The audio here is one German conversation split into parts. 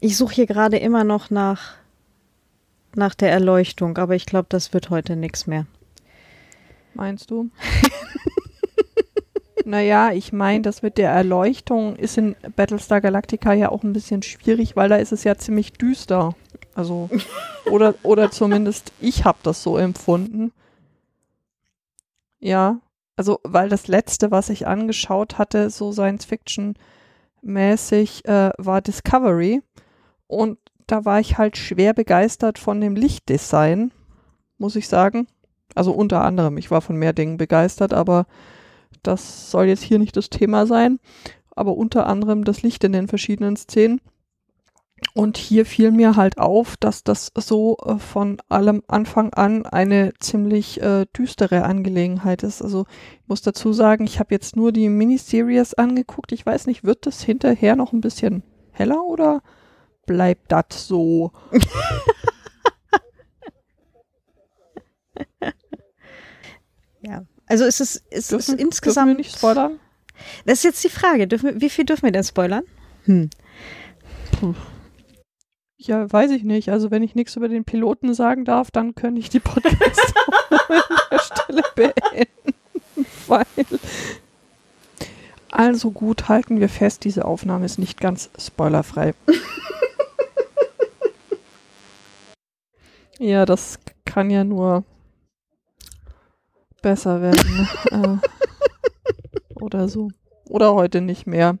Ich suche hier gerade immer noch nach, nach der Erleuchtung, aber ich glaube, das wird heute nichts mehr. Meinst du? naja, ich meine, das mit der Erleuchtung ist in Battlestar Galactica ja auch ein bisschen schwierig, weil da ist es ja ziemlich düster. Also, oder, oder zumindest ich habe das so empfunden. Ja, also, weil das letzte, was ich angeschaut hatte, so Science-Fiction-mäßig, äh, war Discovery. Und da war ich halt schwer begeistert von dem Lichtdesign, muss ich sagen. Also unter anderem, ich war von mehr Dingen begeistert, aber das soll jetzt hier nicht das Thema sein. Aber unter anderem das Licht in den verschiedenen Szenen. Und hier fiel mir halt auf, dass das so äh, von allem Anfang an eine ziemlich äh, düstere Angelegenheit ist. Also ich muss dazu sagen, ich habe jetzt nur die Miniseries angeguckt. Ich weiß nicht, wird das hinterher noch ein bisschen heller oder bleibt das so? ja, also ist es ist, dürfen, ist insgesamt. Dürfen wir nicht spoilern? Das ist jetzt die Frage. Dürfen, wie viel dürfen wir denn spoilern? Hm. Puh. Ja, weiß ich nicht. Also wenn ich nichts über den Piloten sagen darf, dann könnte ich die Podcast an der Stelle beenden. Weil also gut, halten wir fest, diese Aufnahme ist nicht ganz spoilerfrei. Ja, das kann ja nur besser werden. äh, oder so. Oder heute nicht mehr.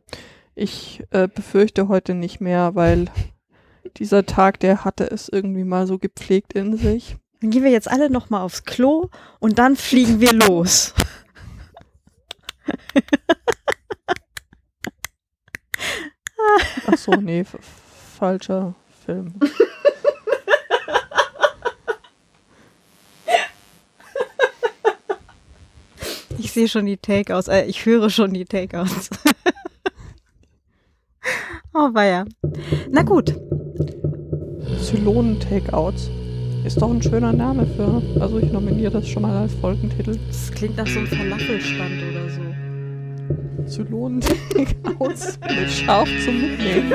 Ich äh, befürchte heute nicht mehr, weil dieser Tag, der hatte es irgendwie mal so gepflegt in sich. Dann gehen wir jetzt alle noch mal aufs Klo und dann fliegen wir los. Ach so, nee, falscher Film. sehe schon die Takeouts, äh, ich höre schon die Takeouts. oh, weia. Na gut. Zylonen-Takeouts. Ist doch ein schöner Name für. Also ich nominiere das schon mal als Folgentitel. Das klingt nach so einem Falafelstand oder so. Zylonen-Takeouts mit Scharf zum Mitnehmen.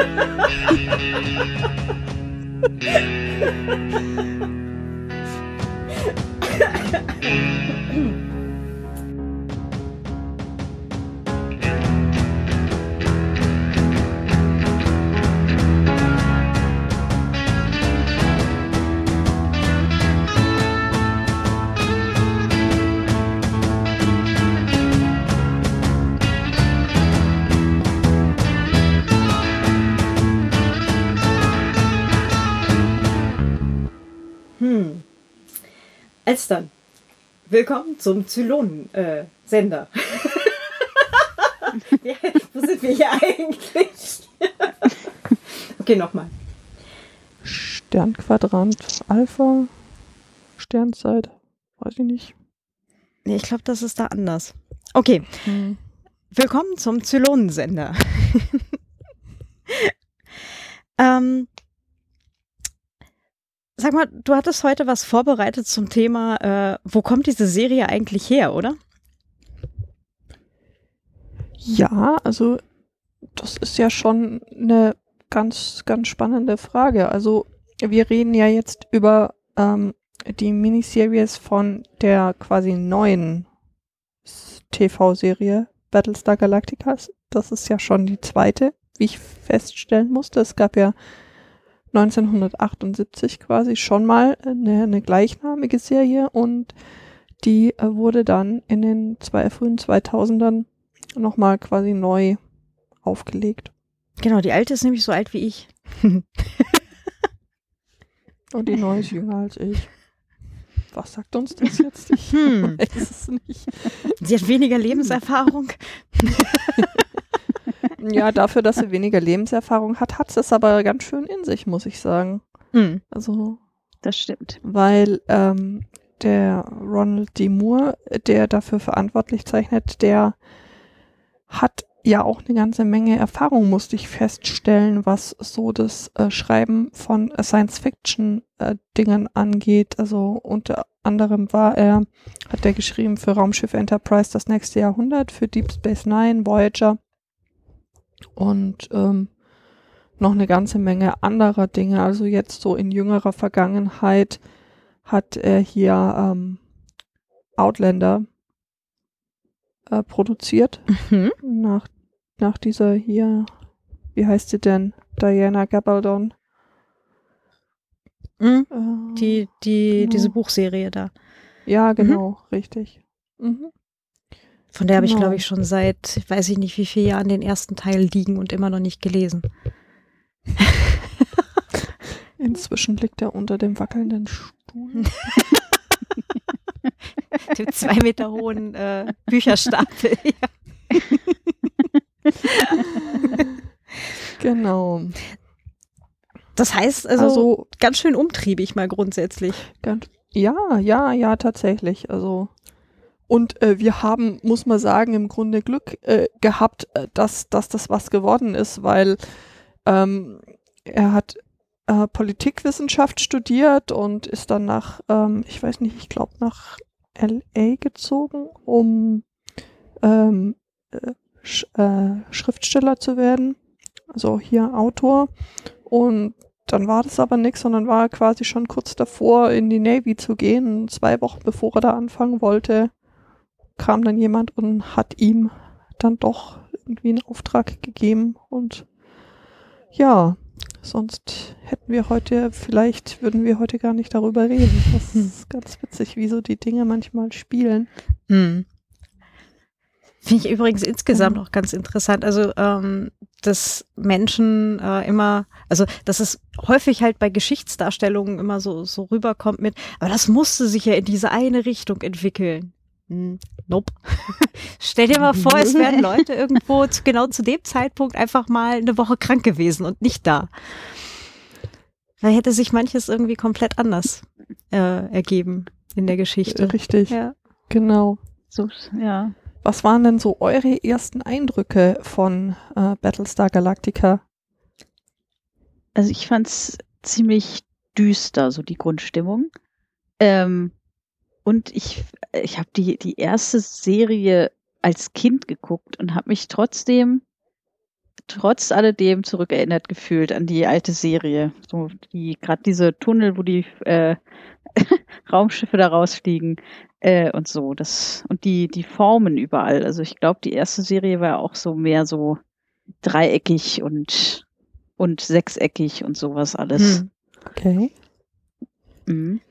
Elstern, willkommen zum Zylonen-Sender. ja, wo sind wir hier eigentlich? okay, nochmal. Sternquadrant Alpha, Sternzeit, weiß ich nicht. Nee, ich glaube, das ist da anders. Okay, Hm. willkommen zum Zylonensender. ähm, sag mal, du hattest heute was vorbereitet zum Thema, äh, wo kommt diese Serie eigentlich her, oder? Ja, also das ist ja schon eine ganz, ganz spannende Frage. Also wir reden ja jetzt über ähm, die Miniseries von der quasi neuen TV-Serie Battlestar Galactica. Das ist ja schon die zweite, wie ich feststellen musste. Es gab ja 1978 quasi schon mal eine, eine gleichnamige Serie und die äh, wurde dann in den zwei, frühen 2000ern nochmal quasi neu aufgelegt. Genau, die alte ist nämlich so alt wie ich. Und die neue ist jünger als ich. Was sagt uns das jetzt? Ich Hm. weiß es nicht. Sie hat weniger Lebenserfahrung. Ja, dafür, dass sie weniger Lebenserfahrung hat, hat es aber ganz schön in sich, muss ich sagen. Hm. Also, Das stimmt. weil ähm, der Ronald D. Moore, der dafür verantwortlich zeichnet, der hat ja auch eine ganze Menge Erfahrung, musste ich feststellen, was so das äh, Schreiben von Science-Fiction-Dingen angeht. Also unter anderem war er, hat er geschrieben für Raumschiff Enterprise das nächste Jahrhundert, für Deep Space Nine, Voyager. Und ähm, noch eine ganze Menge anderer Dinge. Also jetzt so in jüngerer Vergangenheit hat er hier ähm, Outlander äh, produziert. Mhm. Nach, nach dieser hier, wie heißt sie denn? Diana Gabaldon. Mhm. Äh, Die, die, Genau. diese Buchserie da. ja, genau, richtig. Mhm. Von der habe ich, Genau. glaube ich, schon seit, weiß ich nicht, wie vielen Jahren den ersten Teil liegen und immer noch nicht gelesen. Inzwischen liegt er unter dem wackelnden Stuhl. Den zwei Meter hohen äh, Bücherstapel. genau. Das heißt also, Also, ganz schön umtriebig mal grundsätzlich. ganz, ja, ja, ja, tatsächlich. Also und äh, wir haben, muss man sagen, im Grunde Glück äh, gehabt, äh, dass, dass das was geworden ist, weil ähm, er hat äh, Politikwissenschaft studiert und ist dann nach, ähm, ich weiß nicht, ich glaube nach LA gezogen, um ähm, äh, Sch äh, Schriftsteller zu werden. Also hier Autor. Und dann war das aber nichts, sondern war quasi schon kurz davor, in die Navy zu gehen. Zwei Wochen bevor er da anfangen wollte, kam dann jemand und hat ihm dann doch irgendwie einen Auftrag gegeben. Und ja, sonst hätten wir heute, vielleicht würden wir heute gar nicht darüber reden. Das Hm. ist ganz witzig, wie so die Dinge manchmal spielen. Hm. Finde ich übrigens insgesamt Genau. auch ganz interessant. Also, ähm, dass Menschen äh, immer, also dass es häufig halt bei Geschichtsdarstellungen immer so, so rüberkommt mit, aber das musste sich ja in diese eine Richtung entwickeln. Nope. Stell dir mal vor, es wären Leute irgendwo zu, genau zu dem Zeitpunkt einfach mal eine Woche krank gewesen und nicht da. Da hätte sich manches irgendwie komplett anders äh, ergeben in der Geschichte. Richtig, Ja. genau. So, ja. Was waren denn so eure ersten Eindrücke von äh, Battlestar Galactica? Also ich fand's ziemlich düster, so die Grundstimmung. Ähm, und ich, ich habe die, die erste Serie als Kind geguckt und habe mich trotzdem, trotz alledem zurückerinnert gefühlt an die alte Serie. So die, gerade diese Tunnel, wo die äh, Raumschiffe da rausfliegen äh, und so. Das, und die, die Formen überall. Also ich glaube, die erste Serie war auch so mehr so dreieckig und, und sechseckig und sowas alles. Hm. Okay. Mhm.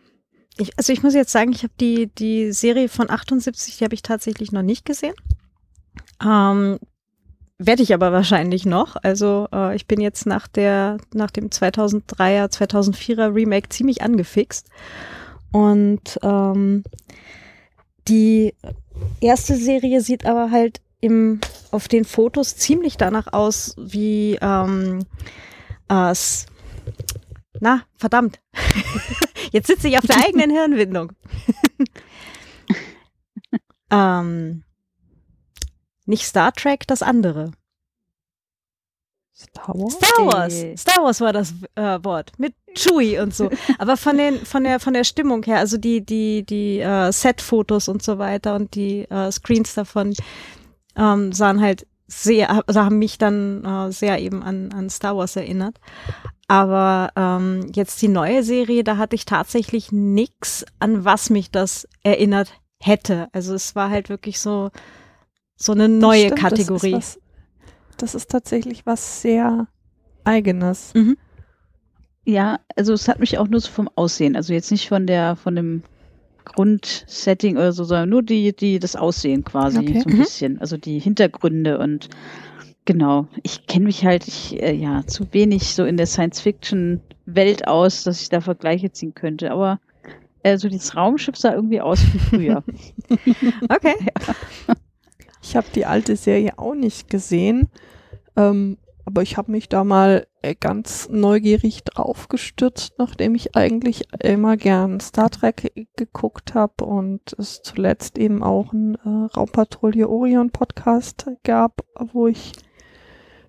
Ich, also ich muss jetzt sagen, ich habe die, die Serie von 78, die habe ich tatsächlich noch nicht gesehen. Ähm, Werde ich aber wahrscheinlich noch. Also äh, ich bin jetzt nach der, nach dem 2003er, 2004er Remake ziemlich angefixt. Und ähm, die erste Serie sieht aber halt im, auf den Fotos ziemlich danach aus wie ähm, äh, na, verdammt. Jetzt sitze ich auf der eigenen Hirnwindung. ähm, nicht Star Trek, das andere. Star Wars? Star Wars. Star Wars war das äh, Wort mit Chewie und so. Aber von den von der von der Stimmung her, also die die die äh, Set-Fotos und so weiter und die äh, Screens davon ähm, sahen halt sehr, also haben mich dann äh, sehr eben an an Star Wars erinnert. Aber ähm, jetzt die neue Serie, da hatte ich tatsächlich nix, an was mich das erinnert hätte. Also es war halt wirklich so so eine neue Stimmt, Kategorie. Das ist, was, das ist tatsächlich was sehr Eigenes. Mhm. Ja, also es hat mich auch nur so vom Aussehen, also jetzt nicht von der, von dem Grundsetting oder so, sondern nur die, die, das Aussehen quasi, Okay. so ein Mhm. bisschen. Also die Hintergründe und genau. Ich kenne mich halt, ich, äh, ja, zu wenig so in der Science-Fiction-Welt aus, dass ich da Vergleiche ziehen könnte. Aber äh, so dieses Raumschiff sah irgendwie aus wie früher. Okay. Ich habe die alte Serie auch nicht gesehen, ähm, aber ich habe mich da mal äh, ganz neugierig drauf gestürzt, nachdem ich eigentlich immer gern Star Trek geguckt habe und es zuletzt eben auch einen äh, Raumpatrouille Orion Podcast gab, wo ich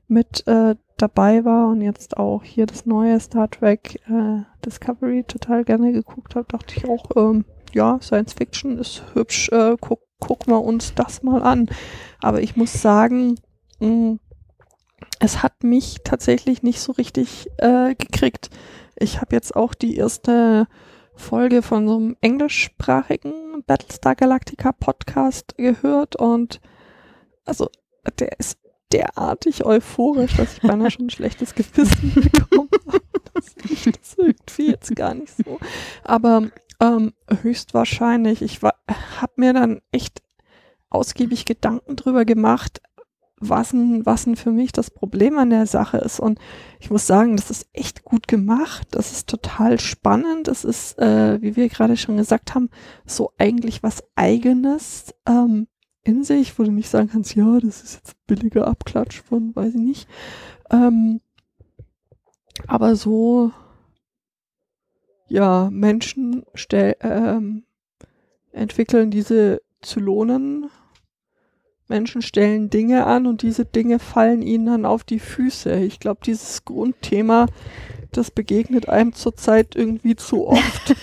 mit äh, dabei war und jetzt auch hier das neue Star Trek äh, Discovery total gerne geguckt habe, dachte ich auch, ähm, ja, Science Fiction ist hübsch, äh, guck, guck mal uns das mal an. Aber ich muss sagen, mh, es hat mich tatsächlich nicht so richtig äh, gekriegt. Ich habe jetzt auch die erste Folge von so einem englischsprachigen Battlestar Galactica Podcast gehört und also der ist derartig euphorisch, dass ich beinahe schon ein schlechtes Gewissen bekomme. Das, das irgendwie jetzt gar nicht so. Aber ähm, höchstwahrscheinlich, ich habe mir dann echt ausgiebig Gedanken drüber gemacht, was denn, was für mich das Problem an der Sache ist. Und ich muss sagen, das ist echt gut gemacht. Das ist total spannend. Das ist, äh, wie wir gerade schon gesagt haben, so eigentlich was Eigenes ähm, in sich, wo du nicht sagen kannst, ja, das ist jetzt billiger Abklatsch von, weiß ich nicht. Ähm, aber so, ja, Menschen stell, ähm, entwickeln diese Zylonen Menschen stellen Dinge an und diese Dinge fallen ihnen dann auf die Füße. Ich glaube, dieses Grundthema, das begegnet einem zurzeit irgendwie zu oft.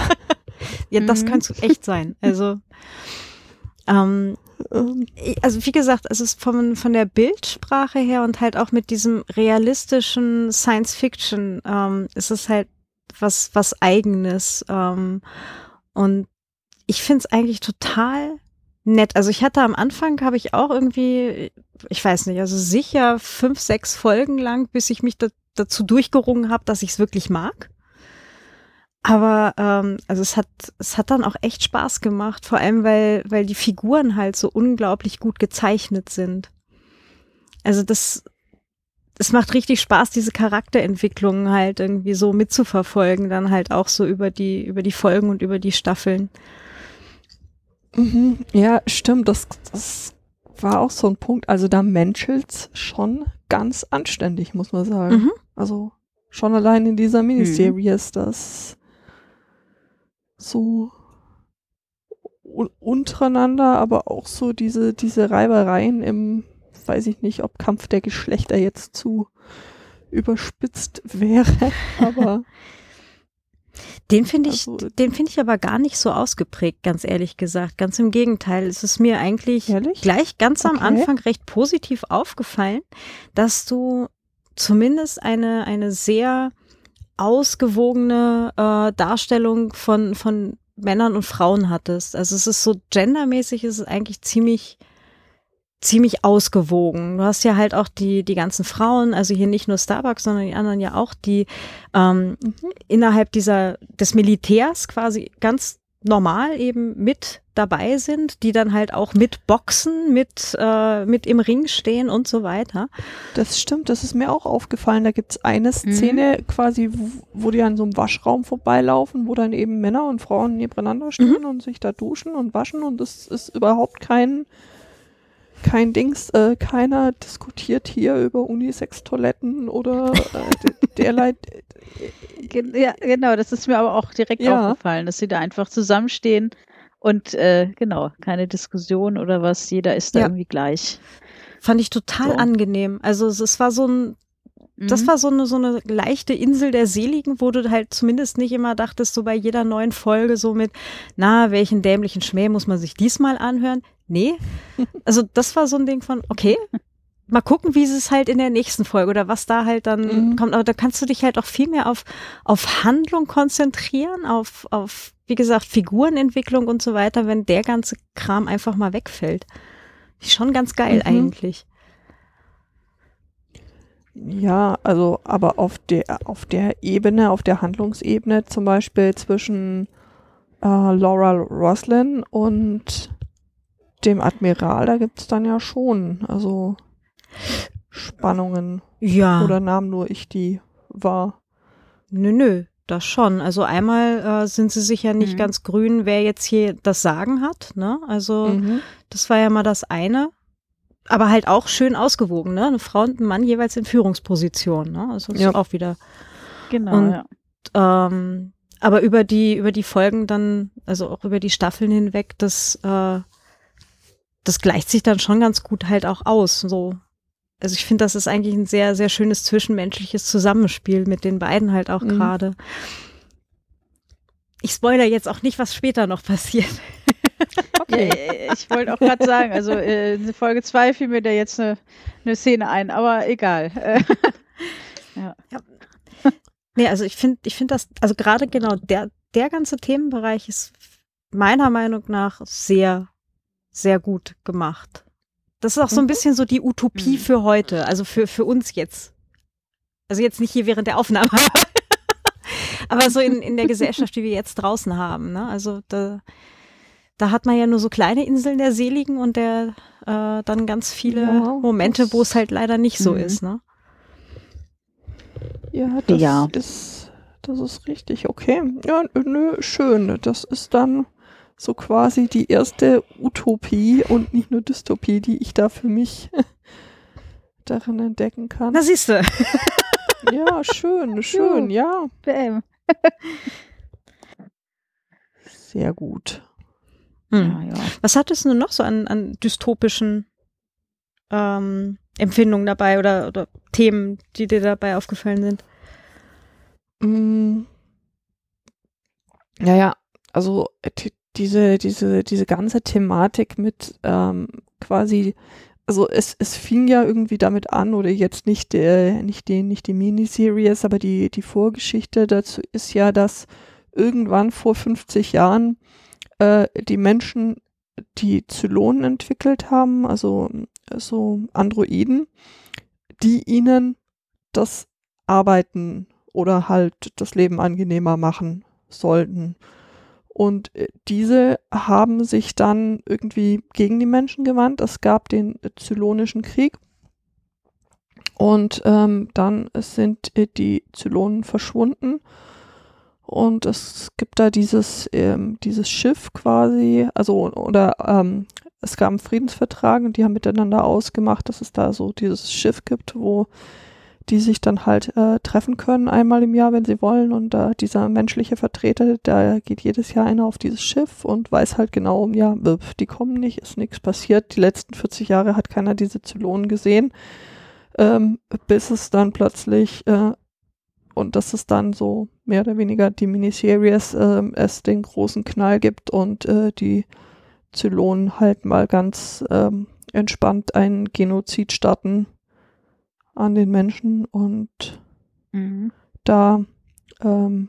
ja, das mhm. kann es echt sein. Also, ähm, ähm. also wie gesagt, es ist von, von der Bildsprache her und halt auch mit diesem realistischen Science Fiction ähm, ist es halt was, was eigenes. Ähm, und ich finde es eigentlich total nett. Also ich hatte am Anfang, habe ich auch irgendwie, ich weiß nicht, also sicher fünf, sechs Folgen lang, bis ich mich da, dazu durchgerungen habe, dass ich es wirklich mag. Aber ähm, also es hat es hat dann auch echt Spaß gemacht, vor allem weil weil die Figuren halt so unglaublich gut gezeichnet sind. Also das es macht richtig Spaß, diese Charakterentwicklungen halt irgendwie so mitzuverfolgen, dann halt auch so über die über die Folgen und über die Staffeln. Mhm, ja, stimmt. Das, das war auch so ein Punkt. Also da menschelt's schon ganz anständig, muss man sagen. Mhm. Also schon allein in dieser Miniserie mhm. ist das so untereinander, aber auch so diese, diese Reibereien im, weiß ich nicht, ob Kampf der Geschlechter jetzt zu überspitzt wäre, aber Den finde ich, also, den finde ich aber gar nicht so ausgeprägt, ganz ehrlich gesagt. Ganz im Gegenteil. Es ist mir eigentlich ehrlich? gleich ganz okay. am Anfang recht positiv aufgefallen, dass du zumindest eine, eine sehr ausgewogene äh, Darstellung von, von Männern und Frauen hattest. Also es ist so gendermäßig, ist es eigentlich ziemlich, ziemlich ausgewogen. Du hast ja halt auch die, die ganzen Frauen, also hier nicht nur Starbucks, sondern die anderen ja auch, die ähm, mhm. innerhalb dieser, des Militärs quasi ganz normal eben mit dabei sind, die dann halt auch mit boxen, mit, äh, mit im Ring stehen und so weiter. Das stimmt, das ist mir auch aufgefallen. Da gibt's eine mhm. Szene mhm. quasi, wo, wo, die an so einem Waschraum vorbeilaufen, wo dann eben Männer und Frauen nebeneinander stehen mhm. und sich da duschen und waschen und das ist überhaupt kein kein Dings, äh, keiner diskutiert hier über Unisex-Toiletten oder äh, derlei. ja, genau, das ist mir aber auch direkt ja. aufgefallen, dass sie da einfach zusammenstehen und äh, genau, keine Diskussion oder was, jeder ist da ja. irgendwie gleich. Fand ich total so. angenehm. Also es war so ein das mhm. war so eine, so eine leichte Insel der Seligen, wo du halt zumindest nicht immer dachtest, so bei jeder neuen Folge so mit, na, welchen dämlichen Schmäh muss man sich diesmal anhören? Nee. Also das war so ein Ding von, okay, mal gucken, wie es halt in der nächsten Folge oder was da halt dann mhm. kommt. Aber da kannst du dich halt auch viel mehr auf, auf Handlung konzentrieren, auf, auf, wie gesagt, Figurenentwicklung und so weiter, wenn der ganze Kram einfach mal wegfällt. Schon ganz geil mhm. eigentlich. Ja, also aber auf der auf der Ebene, auf der Handlungsebene zum Beispiel zwischen äh, Laura Roslin und dem Admiral, da gibt's dann ja schon, also Spannungen. Ja. Oder nahm nur ich die wahr? Nö, nö, das schon. Also einmal äh, sind sie sich ja nicht mhm. ganz grün, wer jetzt hier das Sagen hat. Ne? Also mhm. das war ja mal das eine aber halt auch schön ausgewogen, ne? Eine Frau und ein Mann jeweils in Führungsposition, ne? Also das ja. ist auch wieder. Genau, und, ja. Ähm, aber über die, über die Folgen dann, also auch über die Staffeln hinweg, das, äh, das gleicht sich dann schon ganz gut halt auch aus. So. Also ich finde, das ist eigentlich ein sehr, sehr schönes zwischenmenschliches Zusammenspiel mit den beiden halt auch mhm. gerade. Ich spoiler jetzt auch nicht, was später noch passiert. Okay. Ja, ich wollte auch gerade sagen, also äh, in Folge 2 fiel mir da jetzt eine, eine Szene ein, aber egal. ja. ja. Nee, also ich finde, ich finde das, also gerade genau der, der ganze Themenbereich ist meiner Meinung nach sehr, sehr gut gemacht. Das ist auch so ein mhm. bisschen so die Utopie mhm. für heute, also für, für uns jetzt. Also jetzt nicht hier während der Aufnahme, aber so in, in der Gesellschaft, die wir jetzt draußen haben. Ne? Also da, da hat man ja nur so kleine Inseln der Seligen und der äh, dann ganz viele ja, Momente, wo es halt leider nicht so mhm. ist. Ne? Ja, das ja. ist das ist richtig okay. Ja, nö, schön. Das ist dann so quasi die erste Utopie und nicht nur Dystopie, die ich da für mich darin entdecken kann. Na siehst du. ja, schön, schön, ja. Bam. Sehr gut. Hm. Ja, ja. Was hattest du noch so an, an dystopischen ähm, Empfindungen dabei oder, oder Themen, die dir dabei aufgefallen sind? Mm. Naja, also diese, diese, diese ganze Thematik mit ähm, quasi, also es, es fing ja irgendwie damit an, oder jetzt nicht, der, nicht die, nicht die Miniseries, aber die, die Vorgeschichte dazu ist ja, dass irgendwann vor 50 Jahren äh, die Menschen die Zylonen entwickelt haben, also so Androiden, die ihnen das Arbeiten oder halt das Leben angenehmer machen sollten. Und äh, diese haben sich dann irgendwie gegen die Menschen gewandt. Es gab den Zylonischen Krieg. Und ähm, dann sind äh, die Zylonen verschwunden. Und es gibt da dieses, ähm, dieses Schiff quasi, also oder ähm, es gab einen Friedensvertrag und die haben miteinander ausgemacht, dass es da so dieses Schiff gibt, wo die sich dann halt äh, treffen können einmal im Jahr, wenn sie wollen. Und äh, dieser menschliche Vertreter, da geht jedes Jahr einer auf dieses Schiff und weiß halt genau, ja, die kommen nicht, ist nichts passiert. Die letzten 40 Jahre hat keiner diese Zylonen gesehen, ähm, bis es dann plötzlich, äh, und das ist dann so mehr oder weniger die Miniseries, äh, es den großen Knall gibt und äh, die Zylonen halt mal ganz ähm, entspannt einen Genozid starten an den Menschen und mhm. da ähm,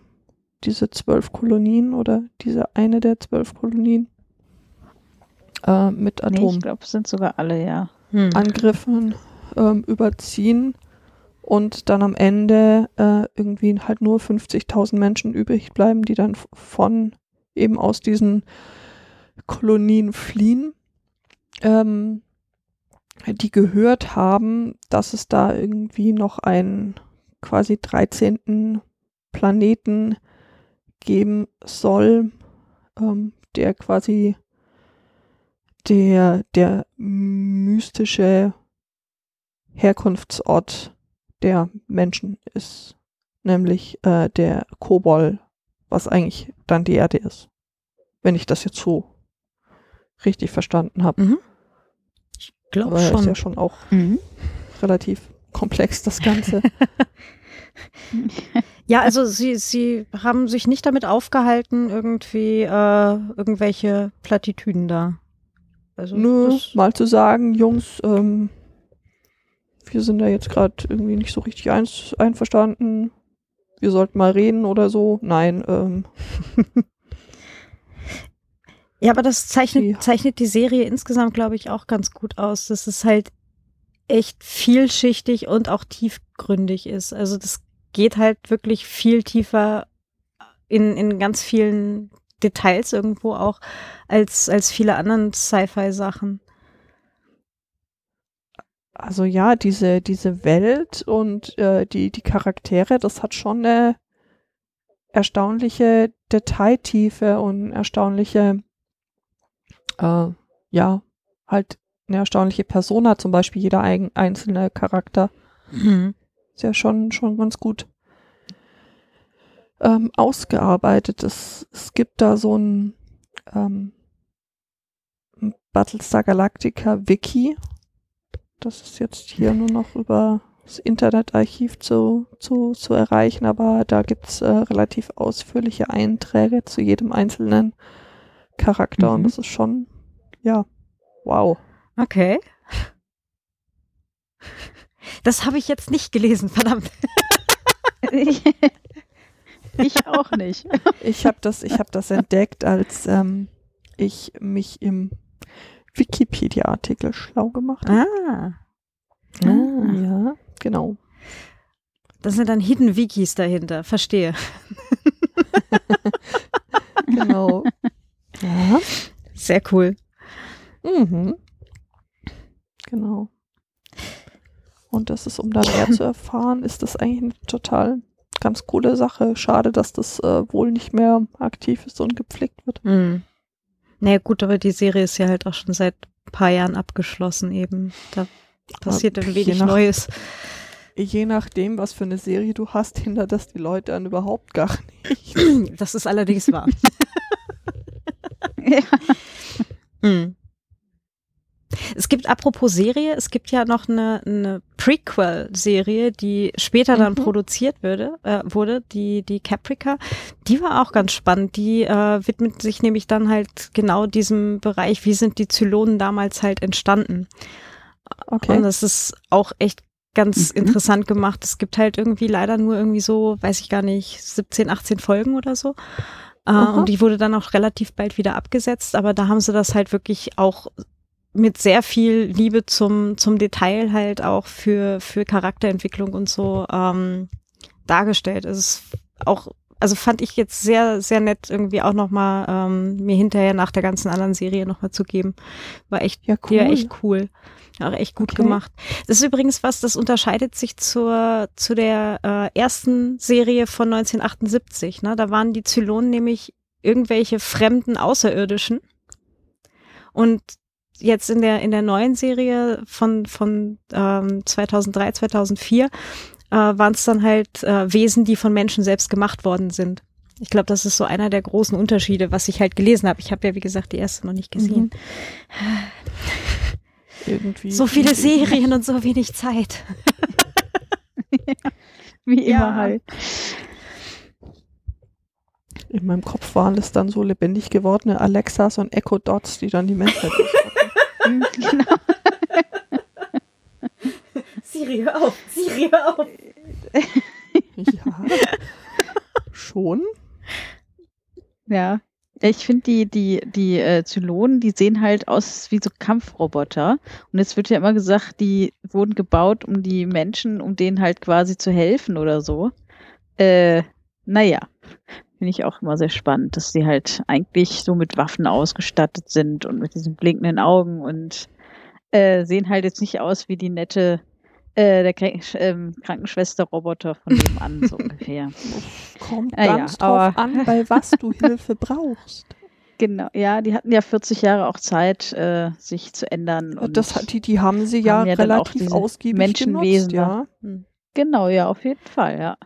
diese zwölf Kolonien oder diese eine der zwölf Kolonien äh, mit Atom. Nee, ich glaube, es sind sogar alle, ja. Hm. Angriffen ähm, überziehen und dann am Ende äh, irgendwie halt nur 50.000 Menschen übrig bleiben, die dann von eben aus diesen Kolonien fliehen. Ähm, die gehört haben, dass es da irgendwie noch einen quasi 13. Planeten geben soll, ähm, der quasi der, der mystische Herkunftsort der Menschen ist, nämlich äh, der Kobol, was eigentlich dann die Erde ist, wenn ich das jetzt so richtig verstanden habe. Mhm glaube schon. ist ja schon auch mhm. relativ komplex, das Ganze. ja, also sie, sie haben sich nicht damit aufgehalten, irgendwie äh, irgendwelche Plattitüden da. Also Nur mal zu sagen, Jungs, ähm, wir sind da jetzt gerade irgendwie nicht so richtig ein, einverstanden. Wir sollten mal reden oder so. Nein, ähm, Ja, aber das zeichnet, zeichnet die Serie insgesamt, glaube ich, auch ganz gut aus. Dass es halt echt vielschichtig und auch tiefgründig ist. Also das geht halt wirklich viel tiefer in, in ganz vielen Details irgendwo auch als, als viele anderen Sci-Fi-Sachen. Also ja, diese, diese Welt und äh, die, die Charaktere, das hat schon eine erstaunliche Detailtiefe und erstaunliche äh, ja, halt eine erstaunliche Persona, zum Beispiel jeder ein, einzelne Charakter. Mhm. Ist ja schon, schon ganz gut ähm, ausgearbeitet. Es, es gibt da so ein ähm, Battlestar Galactica Wiki. Das ist jetzt hier nur noch über das Internetarchiv zu, zu, zu erreichen, aber da gibt's äh, relativ ausführliche Einträge zu jedem einzelnen Charakter und Mhm. das ist schon, ja, wow. Okay. Das habe ich jetzt nicht gelesen, verdammt. ich auch nicht. Ich habe das, ich habe das entdeckt, als ähm, ich mich im Wikipedia-Artikel schlau gemacht habe. Ah. Ah, ja, genau. Das sind dann Hidden Wikis dahinter, verstehe. Genau. ja. Sehr cool. Mhm. Genau. Und das ist, um da mehr zu erfahren, ist das eigentlich eine total ganz coole Sache. Schade, dass das äh, wohl nicht mehr aktiv ist und gepflegt wird. Hm. Naja, gut, aber die Serie ist ja halt auch schon seit ein paar Jahren abgeschlossen eben. Da passiert dann je wenig nach- Neues. Je nachdem, was für eine Serie du hast, hindert das die Leute an überhaupt gar nicht. Das ist allerdings wahr. ja. Hm. Es gibt, apropos Serie, es gibt ja noch eine, eine Prequel-Serie, die später dann Mhm. produziert würde, äh, wurde, die, die Caprica. Die war auch ganz spannend. Die äh, widmet sich nämlich dann halt genau diesem Bereich, wie sind die Zylonen damals halt entstanden. Okay. Und das ist auch echt ganz Mhm. interessant gemacht. Es gibt halt irgendwie leider nur irgendwie so, weiß ich gar nicht, 17, 18 Folgen oder so. Äh, und die wurde dann auch relativ bald wieder abgesetzt, aber da haben sie das halt wirklich auch mit sehr viel Liebe zum, zum Detail halt auch für, für Charakterentwicklung und so ähm, dargestellt. Es ist auch, also fand ich jetzt sehr, sehr nett, irgendwie auch nochmal ähm, mir hinterher nach der ganzen anderen Serie nochmal zu geben. War echt ja, die war echt cool. Auch echt gut Okay. gemacht. Das ist übrigens was, das unterscheidet sich zur, zu der äh, ersten Serie von 1978. Ne? Da waren die Zylonen nämlich irgendwelche fremden Außerirdischen. Und jetzt in der, in der neuen Serie von, von ähm, 2003, 2004 äh, waren es dann halt äh, Wesen, die von Menschen selbst gemacht worden sind. Ich glaube, das ist so einer der großen Unterschiede, was ich halt gelesen habe. Ich habe ja, wie gesagt, die erste noch nicht gesehen. Irgendwie. So viele Serien und so wenig Zeit. Wie Ja. immer halt. In meinem Kopf waren es dann so lebendig gewordene Alexas und Echo Dots, die dann die Menschheit genau. Siri, hör auf, Siri, hör auf. Ja. Schon. Ja. Ich finde die, die, die äh, Zylonen, die sehen halt aus wie so Kampfroboter. Und jetzt wird ja immer gesagt, die wurden gebaut, um die Menschen, um denen halt quasi zu helfen oder so. Äh, naja, finde ich auch immer sehr spannend, dass die halt eigentlich so mit Waffen ausgestattet sind und mit diesen blinkenden Augen und äh, sehen halt jetzt nicht aus wie die nette äh, der Krank ähm, Krankenschwester-Roboter von nebenan, so ungefähr. Kommt Ah ja, ganz drauf aber- an, bei was du Hilfe brauchst. Genau, ja, die hatten ja 40 Jahre auch Zeit, äh, sich zu ändern. Und Das, hat- die, die haben sie ja, haben ja relativ ausgiebig Menschenwesen genutzt, ja. genau, ja, auf jeden Fall, ja.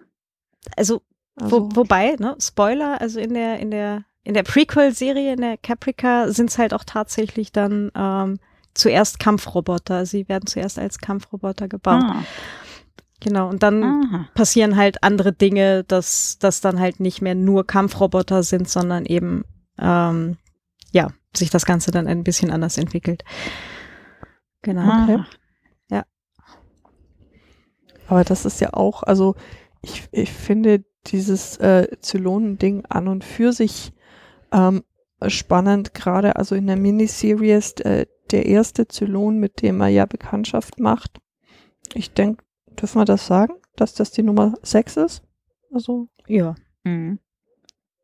Also, Also, wo, wobei, ne, Spoiler, also in der, in der, in der Prequel-Serie, in der Caprica, sind es halt auch tatsächlich dann ähm, zuerst Kampfroboter. Sie werden zuerst als Kampfroboter gebaut. Ah, Genau. Und dann aha. passieren halt andere Dinge, dass das dann halt nicht mehr nur Kampfroboter sind, sondern eben ähm, ja, sich das Ganze dann ein bisschen anders entwickelt. Genau. aha. aber das ist ja auch, also ich, ich finde dieses äh, Zylonen-Ding an und für sich ähm, spannend, gerade also in der Miniseries äh, der erste Zylon, mit dem er ja Bekanntschaft macht. Ich denke, dürfen wir das sagen, dass das die Nummer 6 ist? Also Ja. Mhm.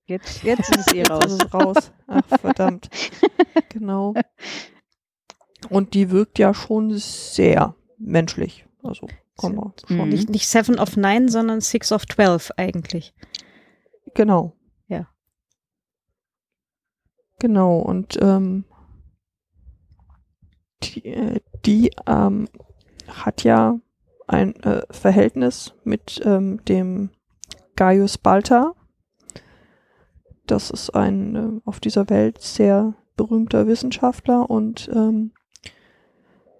Jetzt, jetzt ist es eh Jetzt raus. ist es raus. Ach, verdammt. genau. Und die wirkt ja schon sehr menschlich. Also, kann man schon. Nicht, nicht Seven of Nine, sondern Six of Twelve eigentlich. Genau. Ja. Genau. Und ähm, die, äh, die ähm, hat ja ein äh, Verhältnis mit ähm, dem Gaius Balta. Das ist ein äh, auf dieser Welt sehr berühmter Wissenschaftler und ähm,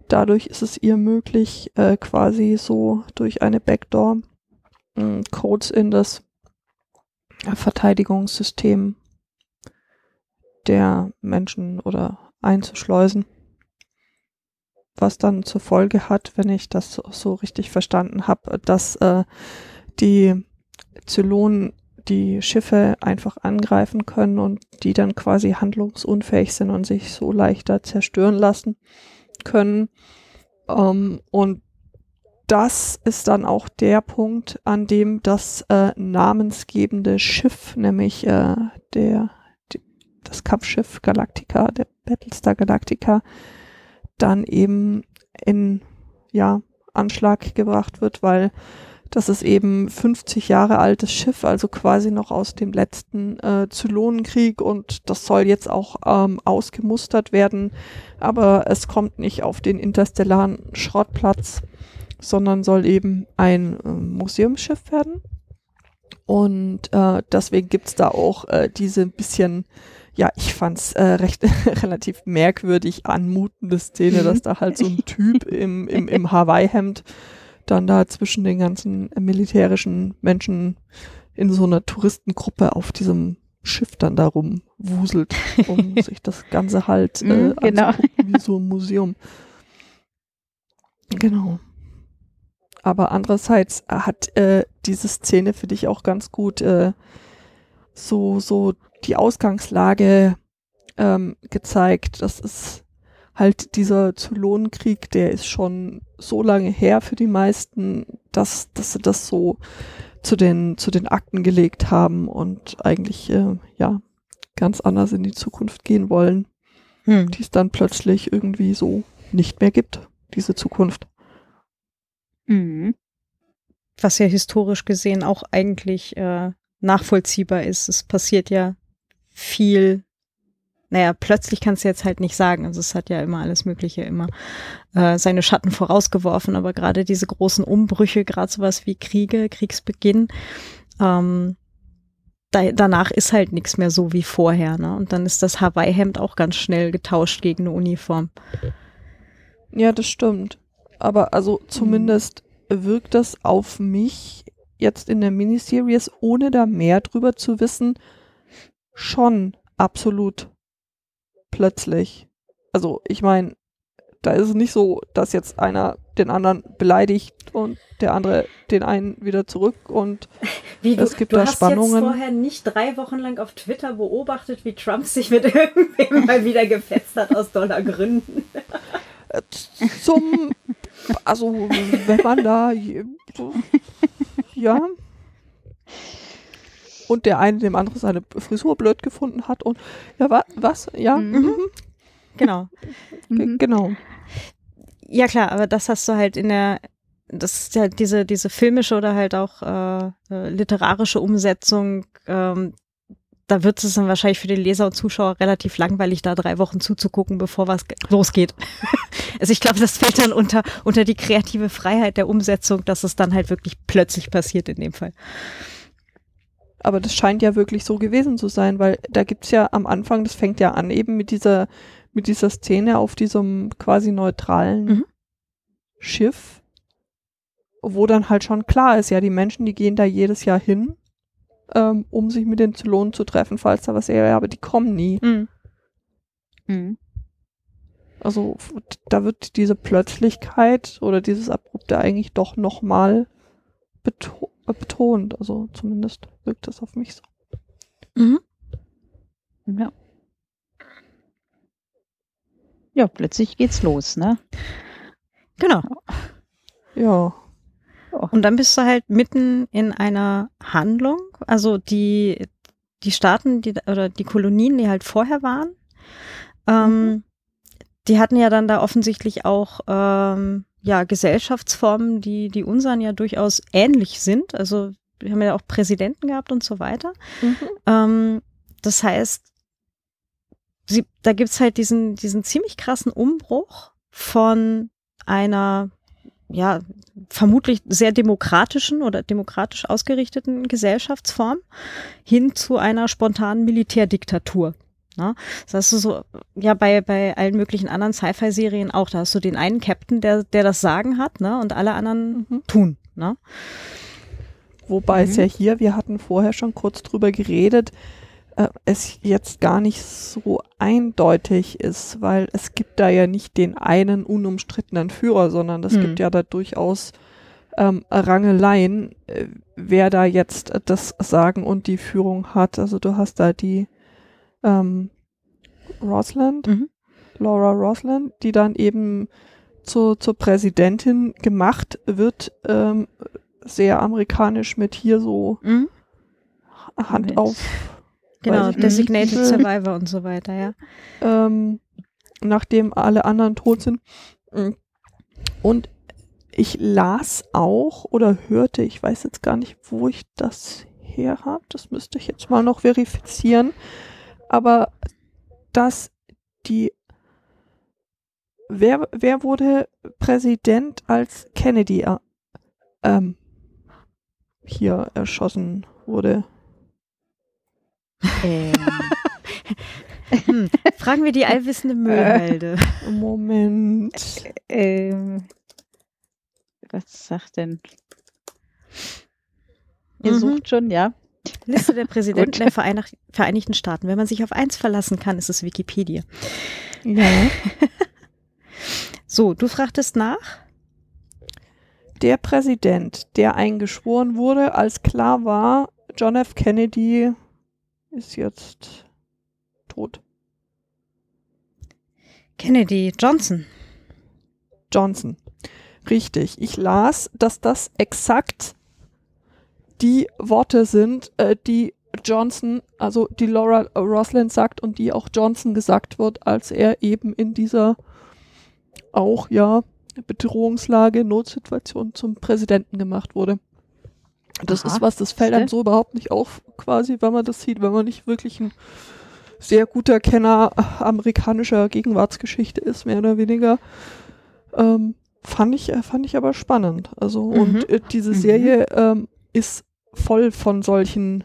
dadurch ist es ihr möglich, äh, quasi so durch eine Backdoor mh, Codes in das Verteidigungssystem der Menschen oder einzuschleusen. Was dann zur Folge hat, wenn ich das so, richtig verstanden habe, dass äh, die Zylonen die Schiffe einfach angreifen können und die dann quasi handlungsunfähig sind und sich so leichter zerstören lassen können. Ähm, und das ist dann auch der Punkt, an dem das äh, namensgebende Schiff, nämlich äh, der, die, das Kampfschiff Galactica, der Battlestar Galactica, dann eben in ja, Anschlag gebracht wird, weil das ist eben 50 Jahre altes Schiff, also quasi noch aus dem letzten äh, Zylonenkrieg und das soll jetzt auch ähm, ausgemustert werden, aber es kommt nicht auf den interstellaren Schrottplatz, sondern soll eben ein äh, Museumsschiff werden. Und äh, deswegen gibt's da auch äh, diese bisschen, ja, ich fand's äh, recht relativ merkwürdig anmutende Szene, dass da halt so ein Typ im, im, im Hawaii-Hemd dann da zwischen den ganzen militärischen Menschen in so einer Touristengruppe auf diesem Schiff dann da rumwuselt, um sich das Ganze halt äh, Mhm, genau. wie so ein Museum. Genau. Aber andererseits hat äh, diese Szene für dich auch ganz gut äh, so, so die Ausgangslage ähm, gezeigt. Das ist halt dieser Zylonenkrieg, der ist schon so lange her für die meisten, dass, dass sie das so zu den, zu den Akten gelegt haben und eigentlich, äh, ja, ganz anders in die Zukunft gehen wollen, Hm. die es dann plötzlich irgendwie so nicht mehr gibt, diese Zukunft. Mhm. Was ja historisch gesehen auch eigentlich äh, nachvollziehbar ist. Es passiert ja viel. Naja, plötzlich kannst du jetzt halt nicht sagen. Also es hat ja immer alles Mögliche immer äh, seine Schatten vorausgeworfen, aber gerade diese großen Umbrüche, gerade sowas wie Kriege, Kriegsbeginn, ähm, da, danach ist halt nichts mehr so wie vorher, ne? Und dann ist das Hawaii-Hemd auch ganz schnell getauscht gegen eine Uniform. Ja, das stimmt. Aber also zumindest wirkt das auf mich jetzt in der Miniseries, ohne da mehr drüber zu wissen, schon absolut plötzlich. Also ich meine, da ist es nicht so, dass jetzt einer den anderen beleidigt und der andere den einen wieder zurück und Wie, Es gibt da Spannungen. vorher nicht drei Wochen lang auf Twitter beobachtet, wie Trump sich mit irgendwem mal wieder gefetzt hat aus Dollargründen. zum, also wenn man da, ja. Und der eine dem anderen seine Frisur blöd gefunden hat und ja, wa, was? Ja, Mhm. mhm. Genau. Mhm. genau. Ja klar, aber das hast du halt in der, das ist ja diese, diese filmische oder halt auch äh, äh, literarische Umsetzung, ähm, da wird es dann wahrscheinlich für den Leser und Zuschauer relativ langweilig, da drei Wochen zuzugucken, bevor was ge- losgeht. also ich glaube, das fällt dann unter, unter die kreative Freiheit der Umsetzung, dass es dann halt wirklich plötzlich passiert in dem Fall. Aber das scheint ja wirklich so gewesen zu sein, weil da gibt's ja am Anfang, das fängt ja an eben mit dieser, mit dieser Szene auf diesem quasi neutralen Mhm. Schiff, wo dann halt schon klar ist, ja, die Menschen, die gehen da jedes Jahr hin, ähm, um sich mit den Zylonen zu treffen, falls da was wäre, aber die kommen nie. Mhm. Mhm. Also da wird diese Plötzlichkeit oder dieses Abrupte eigentlich doch nochmal beto äh, betont. Also zumindest wirkt das auf mich so. Mhm. Ja. Ja, plötzlich geht's los, ne? Genau. Ja. Und dann bist du halt mitten in einer Handlung. Also die, die Staaten, die, oder die Kolonien, die halt vorher waren, ähm, die hatten ja dann da offensichtlich auch ähm, ja, Gesellschaftsformen, die, die unseren ja durchaus ähnlich sind. Also wir haben ja auch Präsidenten gehabt und so weiter. Ähm, das heißt, sie, da gibt's halt diesen, diesen ziemlich krassen Umbruch von einer, ja, vermutlich sehr demokratischen oder demokratisch ausgerichteten Gesellschaftsform hin zu einer spontanen Militärdiktatur. Ne? Das hast du so, ja, bei, bei allen möglichen anderen Sci-Fi-Serien auch. Da hast du den einen Captain, der, der das Sagen hat, ne? Und alle anderen Mhm. tun, ne? Wobei es Mhm. ja hier, wir hatten vorher schon kurz drüber geredet, äh, es jetzt gar nicht so eindeutig ist, weil es gibt da ja nicht den einen unumstrittenen Führer, sondern es Hm. gibt ja da durchaus ähm, Rangeleien, äh, wer da jetzt das Sagen und die Führung hat. Also du hast da die ähm, Rosland, Mhm. Laura Rosland, die dann eben zur, zur Präsidentin gemacht wird, ähm, sehr amerikanisch mit hier so Mhm. Hand Mit- auf Genau. Designated. Survivor und so weiter, ja. ähm, nachdem alle anderen tot sind. Und ich las auch oder hörte, ich weiß jetzt gar nicht, wo ich das her habe, das müsste ich jetzt mal noch verifizieren, aber dass die wer, wer wurde Präsident als Kennedy äh, ähm, hier erschossen wurde? Ähm, Hm. Fragen wir die allwissende Müllhalde. Moment. ähm, was sagt denn? Ihr Mhm. sucht schon, ja? Liste der Präsidenten der Vereinach Vereinigten Staaten. Wenn man sich auf eins verlassen kann, ist es Wikipedia. Ja. So, du fragtest nach? der Präsident, der eingeschworen wurde, als klar war, John F. Kennedy ist jetzt tot. Kennedy, Johnson. Johnson. Richtig. Ich las, dass das exakt die Worte sind, äh, die Johnson, also die Laura Rosland sagt und die auch Johnson gesagt wird, als er eben in dieser auch ja Bedrohungslage, Notsituation zum Präsidenten gemacht wurde. Das Aha, ist was, das fällt einem so überhaupt nicht auf, quasi, wenn man das sieht, wenn man nicht wirklich ein sehr guter Kenner amerikanischer Gegenwartsgeschichte ist, mehr oder weniger. Ähm, fand ich, äh, fand ich aber spannend. Also, Mhm. und äh, diese Mhm. Serie ähm, ist voll von solchen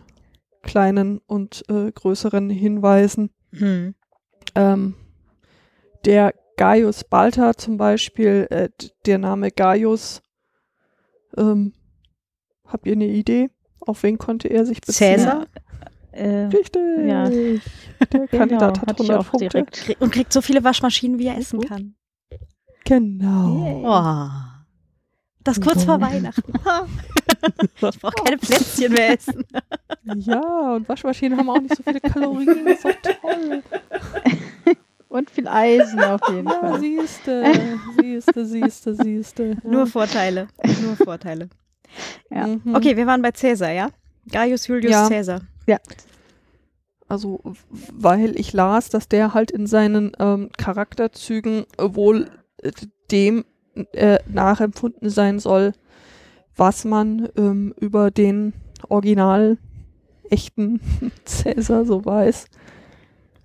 kleinen und äh, größeren Hinweisen. Hm. Ähm, der Gaius Balta zum Beispiel, äh, der Name Gaius, ähm, habt ihr eine Idee? Auf wen konnte er sich beziehen? Cäsar? Äh, Richtig. Ja. Der Kandidat hat hatte ich 100 auch Punkte. Und kriegt so viele Waschmaschinen, wie er essen Gut. kann. Genau. Yay. Oh. Das kurz vor Weihnachten. ich brauche keine Plätzchen mehr essen. Ja, und Waschmaschinen haben auch nicht so viele Kalorien. Ist doch toll. Und viel Eisen auf jeden Ja, Fall. siehste, siehste, siehste, siehste. Ja. Nur Vorteile. Nur Vorteile. Ja. Mhm. Okay, wir waren bei Cäsar, ja? Gaius Julius Ja. Cäsar. Also, w- weil ich las, dass der halt in seinen ähm, Charakterzügen wohl äh, dem äh, nachempfunden sein soll, was man ähm, über den original echten Cäsar so weiß.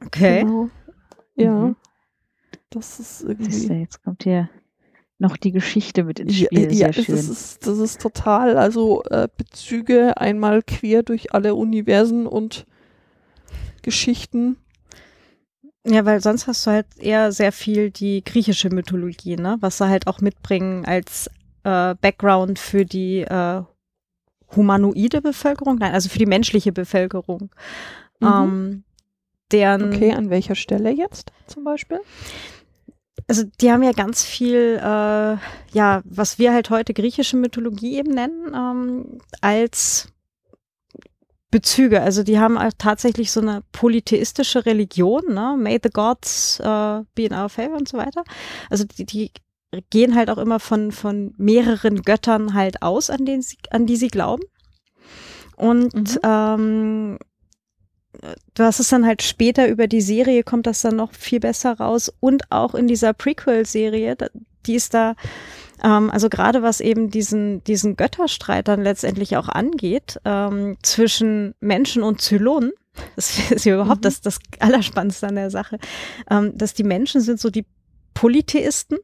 Okay. Genau. Ja. Mhm. Das ist Siehste, irgendwie. jetzt kommt hier noch die Geschichte mit ins Ja, Spiel. ja, Sehr das, schön. ist, das ist total, also äh, Bezüge einmal quer durch alle Universen und Geschichten. Ja, weil sonst hast du halt eher sehr viel die griechische Mythologie, ne? Was sie halt auch mitbringen als äh, Background für die äh, humanoide Bevölkerung, nein, also für die menschliche Bevölkerung. Mhm. Ähm, deren, Okay, an welcher Stelle jetzt zum Beispiel? also die haben ja ganz viel, äh, ja, was wir halt heute griechische Mythologie eben nennen, ähm, als Bezüge. Also die haben tatsächlich so eine polytheistische Religion, ne? May the gods äh, be in our favor und so weiter. Also die, die gehen halt auch immer von, von mehreren Göttern halt aus, an, denen sie, an die sie glauben. Und Mhm. ähm, hast es dann halt später über die Serie, kommt das dann noch viel besser raus. Und auch in dieser Prequel-Serie, die ist da, ähm, also gerade was eben diesen, diesen Götterstreit dann letztendlich auch angeht, ähm, zwischen Menschen und Zylonen, das ist ja überhaupt Mhm. das, das Allerspannendste an der Sache, ähm, dass die Menschen sind so die Polytheisten,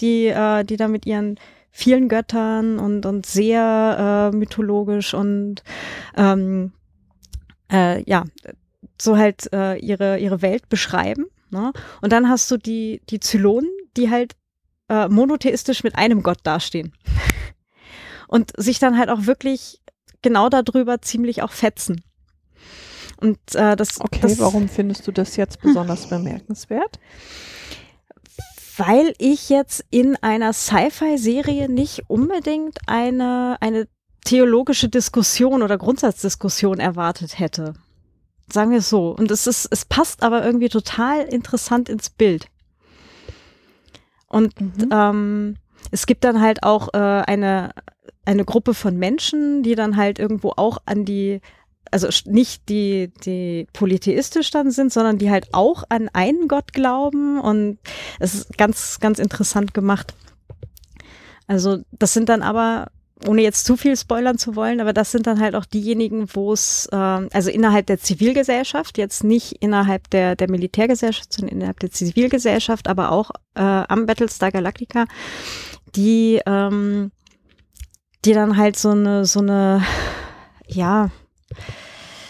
die, äh, die da mit ihren vielen Göttern und, und sehr äh, mythologisch und ähm, äh, ja, so halt äh, ihre, ihre Welt beschreiben. Ne? Und dann hast du die, die Zylonen, die halt äh, monotheistisch mit einem Gott dastehen. Und sich dann halt auch wirklich genau darüber ziemlich auch fetzen. Und äh, das. Okay, das, warum findest du das jetzt besonders bemerkenswert? Weil ich jetzt in einer Sci-Fi-Serie nicht unbedingt eine, eine theologische Diskussion oder Grundsatzdiskussion erwartet hätte. Sagen wir es so. Und es ist, es passt aber irgendwie total interessant ins Bild. Und mhm. ähm, es gibt dann halt auch äh, eine, eine Gruppe von Menschen, die dann halt irgendwo auch an die, also nicht die, die polytheistisch dann sind, sondern die halt auch an einen Gott glauben. Und es ist ganz, ganz interessant gemacht. Also das sind dann aber ohne jetzt zu viel spoilern zu wollen, aber das sind dann halt auch diejenigen, wo es, ähm, also innerhalb der Zivilgesellschaft, jetzt nicht innerhalb der, der Militärgesellschaft, sondern innerhalb der Zivilgesellschaft, aber auch äh, am Battlestar Galactica, die, ähm, die dann halt so eine, so eine, ja,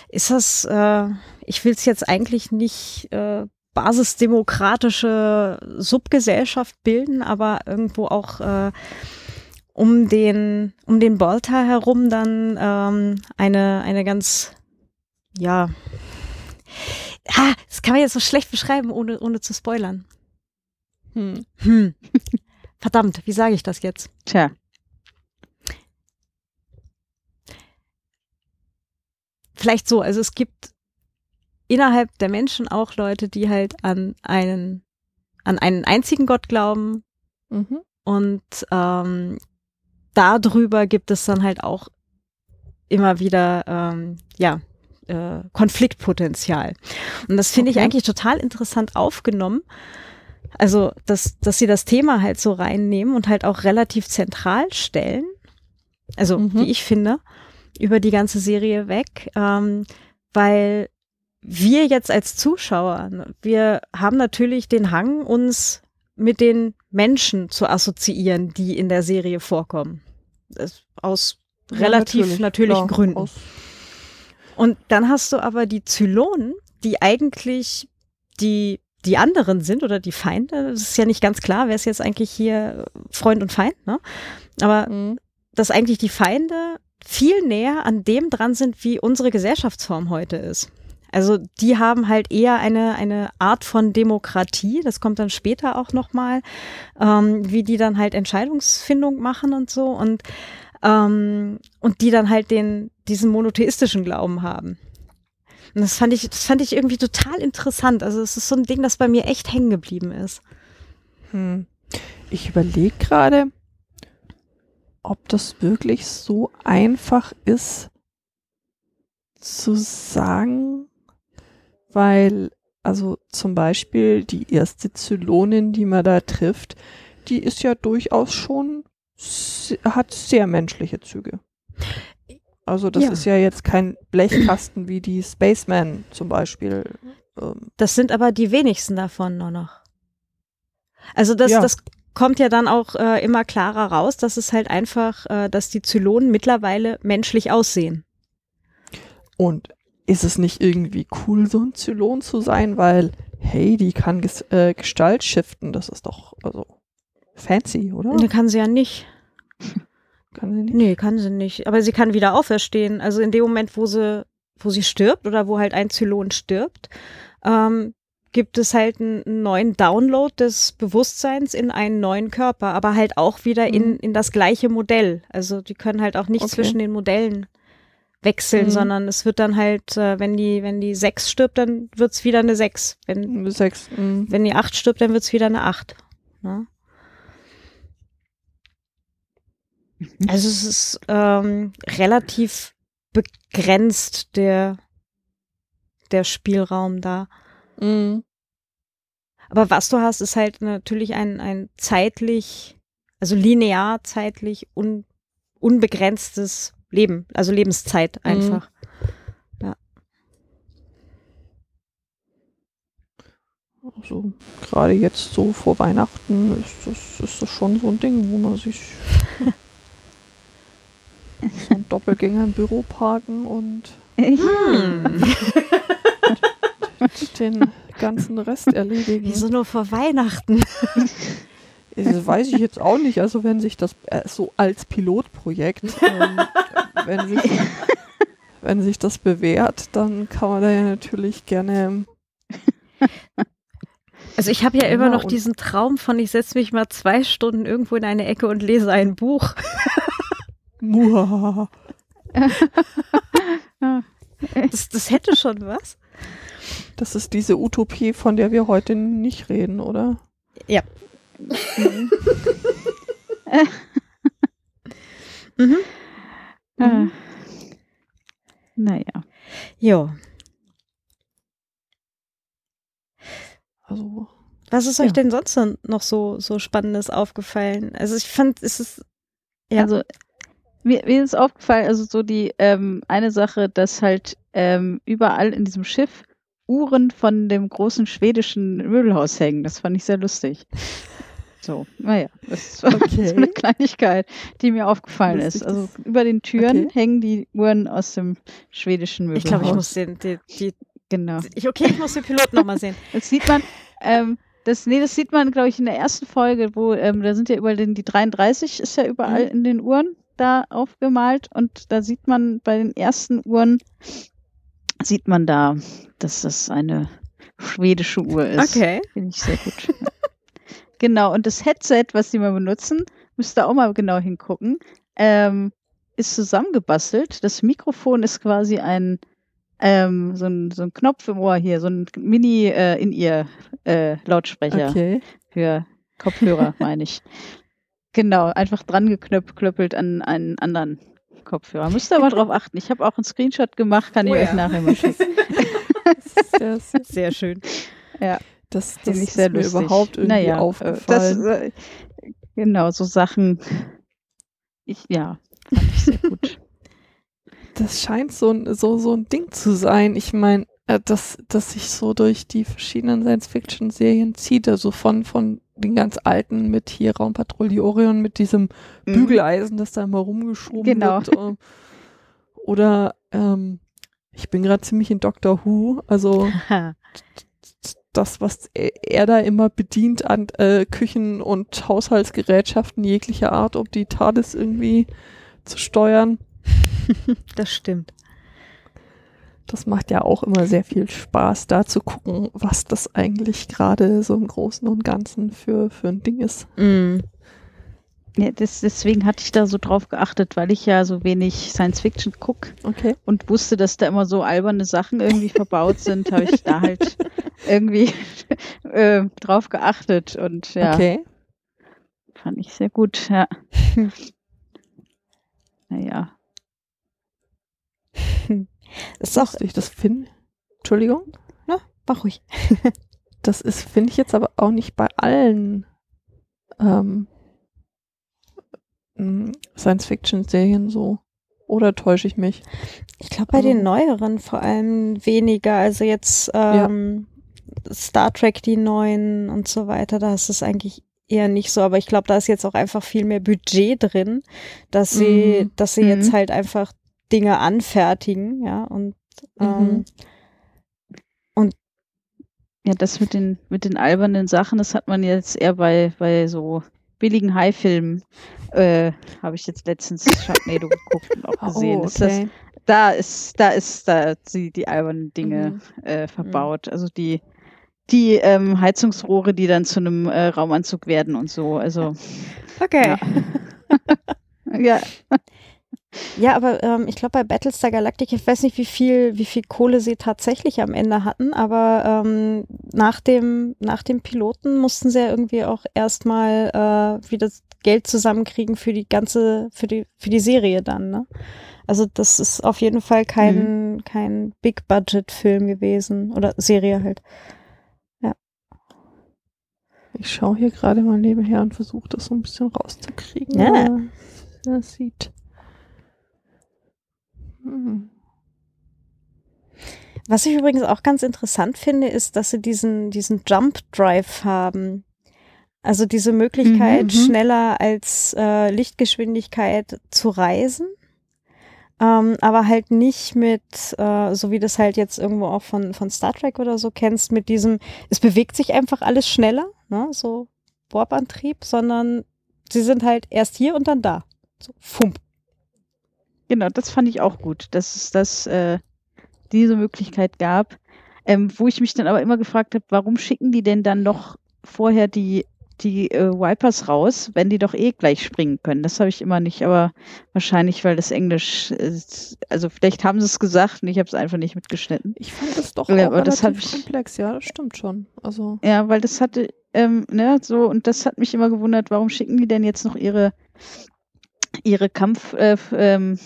ist das, äh, ich will es jetzt eigentlich nicht äh, basisdemokratische Subgesellschaft bilden, aber irgendwo auch äh, um den, um den Bolter herum dann ähm, eine, eine ganz, ja, ah, das kann man jetzt so schlecht beschreiben, ohne, ohne zu spoilern. Hm. Hm. Verdammt, wie sage ich das jetzt? Tja. Vielleicht so, also es gibt innerhalb der Menschen auch Leute, die halt an einen, an einen einzigen Gott glauben. Mhm. Und ähm, darüber gibt es dann halt auch immer wieder, ähm, ja, äh, Konfliktpotenzial. Und das finde okay. ich eigentlich total interessant aufgenommen. Also, dass, dass sie das Thema halt so reinnehmen und halt auch relativ zentral stellen. Also, mhm. wie ich finde, über die ganze Serie weg. Ähm, weil wir jetzt als Zuschauer, wir haben natürlich den Hang, uns mit den Menschen zu assoziieren, die in der Serie vorkommen aus ja, relativ natürlich, natürlichen klar, Gründen. Und dann hast du aber die Zylonen, die eigentlich die die anderen sind oder die Feinde. Das ist ja nicht ganz klar, wer ist jetzt eigentlich hier Freund und Feind, ne? Aber mhm. dass eigentlich die Feinde viel näher an dem dran sind, wie unsere Gesellschaftsform heute ist. Also die haben halt eher eine, eine Art von Demokratie, das kommt dann später auch nochmal, ähm, wie die dann halt Entscheidungsfindung machen und so und, ähm, und die dann halt den, diesen monotheistischen Glauben haben. Und das fand ich, das fand ich irgendwie total interessant. Also es ist so ein Ding, das bei mir echt hängen geblieben ist. Hm. Ich überlege gerade, ob das wirklich so einfach ist zu sagen, weil also zum Beispiel die erste Zylonin, die man da trifft, die ist ja durchaus schon, hat sehr menschliche Züge. Also das ja. ist ja jetzt kein Blechkasten wie die Spaceman zum Beispiel. Ähm. Das sind aber die wenigsten davon nur noch. Also das, ja. das kommt ja dann auch äh, immer klarer raus, dass es halt einfach, äh, dass die Zylonen mittlerweile menschlich aussehen. Und ist es nicht irgendwie cool, so ein Zylon zu sein, weil, hey, die kann ges äh, Gestalt shiften, das ist doch, also, fancy, oder? Ne, kann sie ja nicht. kann sie nicht? Nee, kann sie nicht. Aber sie kann wieder auferstehen. Also in dem Moment, wo sie, wo sie stirbt oder wo halt ein Zylon stirbt, ähm, gibt es halt einen neuen Download des Bewusstseins in einen neuen Körper, aber halt auch wieder in, mhm. in das gleiche Modell. Also die können halt auch nicht okay. zwischen den Modellen wechseln, mhm. sondern es wird dann halt, äh, wenn die, wenn die sechs stirbt, dann wird's wieder eine sechs. Wenn, sechs. Mhm. wenn die acht stirbt, dann wird's wieder eine acht. Ne? Mhm. Also es ist ähm, relativ begrenzt der, der Spielraum da. Mhm. Aber was du hast, ist halt natürlich ein, ein zeitlich, also linear zeitlich un, unbegrenztes Leben, also Lebenszeit mhm. einfach. Mhm. Ja. Also gerade jetzt so vor Weihnachten ist das, ist das schon so ein Ding, wo man sich ein Doppelgänger im Büro parken und hm. den ganzen Rest erledigen. Wieso nur vor Weihnachten? Das weiß ich jetzt auch nicht. Also wenn sich das äh, so als Pilotprojekt, ähm, wenn, sich, wenn sich das bewährt, dann kann man da ja natürlich gerne. Also ich habe ja, Ja, immer noch und- diesen Traum von, ich setze mich mal zwei Stunden irgendwo in eine Ecke und lese ein Buch. Das, das hätte schon was. Das ist diese Utopie, von der wir heute nicht reden, oder? Mhm. Mhm. Ah. Naja. Jo. Also, Was ist euch Ja. denn sonst noch so, so Spannendes aufgefallen? Also ich fand, es ist, Ja. Also mir, mir ist aufgefallen, also so die ähm, eine Sache, dass halt ähm, überall in diesem Schiff Uhren von dem großen schwedischen Möbelhaus hängen. Das fand ich sehr lustig. So, naja, das war Okay. so eine Kleinigkeit, die mir aufgefallen ist. Also über den Türen Okay. hängen die Uhren aus dem schwedischen Möbelhaus. ich glaube, ich muss den, die, die, Genau. ich, okay, ich muss den Piloten nochmal sehen. Das sieht man, ähm, das, nee, das sieht man, glaube ich, in der ersten Folge, wo, ähm, da sind ja überall den, die 33 ist ja überall Mhm. in den Uhren da aufgemalt und da sieht man bei den ersten Uhren, sieht man da, dass das eine schwedische Uhr ist. Okay. Finde ich sehr gut. Ja. genau, und das Headset, was die mal benutzen, müsst ihr auch mal genau hingucken, ähm, ist zusammengebastelt. Das Mikrofon ist quasi ein, ähm, so, ein so ein Knopf im Ohr hier, so ein Mini äh, in ihr äh, Lautsprecher okay. für Kopfhörer, meine ich. Genau, einfach dran geklöppelt an einen anderen Kopfhörer. Müsst ihr aber drauf achten. Ich habe auch einen Screenshot gemacht, kann ich Oh ja. euch nachher mal schicken. Sehr, schön. Das das ist sehr mir lustig. überhaupt irgendwie naja, äh, aufgefallen. Das, äh, genau, so Sachen. Ich, ja, fand ich sehr gut. das scheint so ein, so, so ein Ding zu sein. Ich meine, äh, dass, dass sich so durch die verschiedenen Science-Fiction-Serien zieht, also von, von den ganz alten mit hier Raumpatrouille Orion mit diesem Mhm. Bügeleisen, das da immer rumgeschoben Genau. wird. äh, Oder ähm, ich bin gerade ziemlich in Doctor Who, also. das, was er, er da immer bedient an äh, Küchen- und Haushaltsgerätschaften jeglicher Art, um die TARDIS irgendwie zu steuern. Das stimmt. Das macht ja auch immer sehr viel Spaß, da zu gucken, was das eigentlich gerade so im Großen und Ganzen für, für ein Ding ist. Mm. Ja, das, deswegen hatte ich da so drauf geachtet, weil ich ja so wenig Science Fiction gucke Okay. und wusste, dass da immer so alberne Sachen irgendwie verbaut sind, habe ich da halt irgendwie äh, drauf geachtet und ja, Okay. fand ich sehr gut, ja. naja. Das ist auch, Lustig, das finde Entschuldigung. mach ruhig. Das ist, finde ich jetzt aber auch nicht bei allen ähm, Science-Fiction-Serien so. Oder täusche ich mich? Ich glaube, bei den Oh. neueren vor allem weniger. Also jetzt ähm, Star Trek, die neuen und so weiter, da ist es eigentlich eher nicht so. Aber ich glaube, da ist jetzt auch einfach viel mehr Budget drin, dass sie, Mhm. dass sie jetzt Mhm. halt einfach Dinge anfertigen, ja, und ähm, Mhm. Ja, das mit den, mit den albernen Sachen, das hat man jetzt eher bei, bei so billigen High-Filmen, äh, habe ich jetzt letztens Sharknado geguckt und auch gesehen. Oh, ist das, okay. da ist, da ist da die, die albernen Dinge Mhm. äh, verbaut. Also die, die ähm, Heizungsrohre, die dann zu einem äh, Raumanzug werden und so. Also okay. Ja. ja, Ja, aber ähm, ich glaube bei Battlestar Galactica, ich weiß nicht, wie viel, wie viel Kohle sie tatsächlich am Ende hatten, aber ähm, nach dem, nach dem Piloten mussten sie ja irgendwie auch erstmal äh, wieder Geld zusammenkriegen für die ganze, für die, für die Serie dann, ne? Also das ist auf jeden Fall kein, kein Big-Budget-Film gewesen. Oder Serie halt. Ich schaue hier gerade mal nebenher und versuche das so ein bisschen rauszukriegen. Ja. Das sieht. Was ich übrigens auch ganz interessant finde, ist, dass sie diesen, diesen Jump Drive haben. Also diese Möglichkeit, Mhm, mhm. schneller als äh, Lichtgeschwindigkeit zu reisen. Ähm, aber halt nicht mit, äh, so wie das halt jetzt irgendwo auch von, von Star Trek oder so kennst, mit diesem, es bewegt sich einfach alles schneller, ne? so Warp-Antrieb, sondern sie sind halt erst hier und dann da. So, fump. Genau, das fand ich auch gut, dass es das, äh, diese Möglichkeit gab. Ähm, wo ich mich dann aber immer gefragt habe, warum schicken die denn dann noch vorher die, die äh, Wipers raus, wenn die doch eh gleich springen können? Das habe ich immer nicht, aber wahrscheinlich, weil das Englisch, äh, also vielleicht haben sie es gesagt und ich habe es einfach nicht mitgeschnitten. Ich fand das doch Ja, auch aber das ich- komplex, ja, das stimmt schon. Also, Ja, weil das hatte, ähm, ne, so, und das hat mich immer gewundert, warum schicken die denn jetzt noch ihre, ihre Kampfraumschiffe äh, ähm,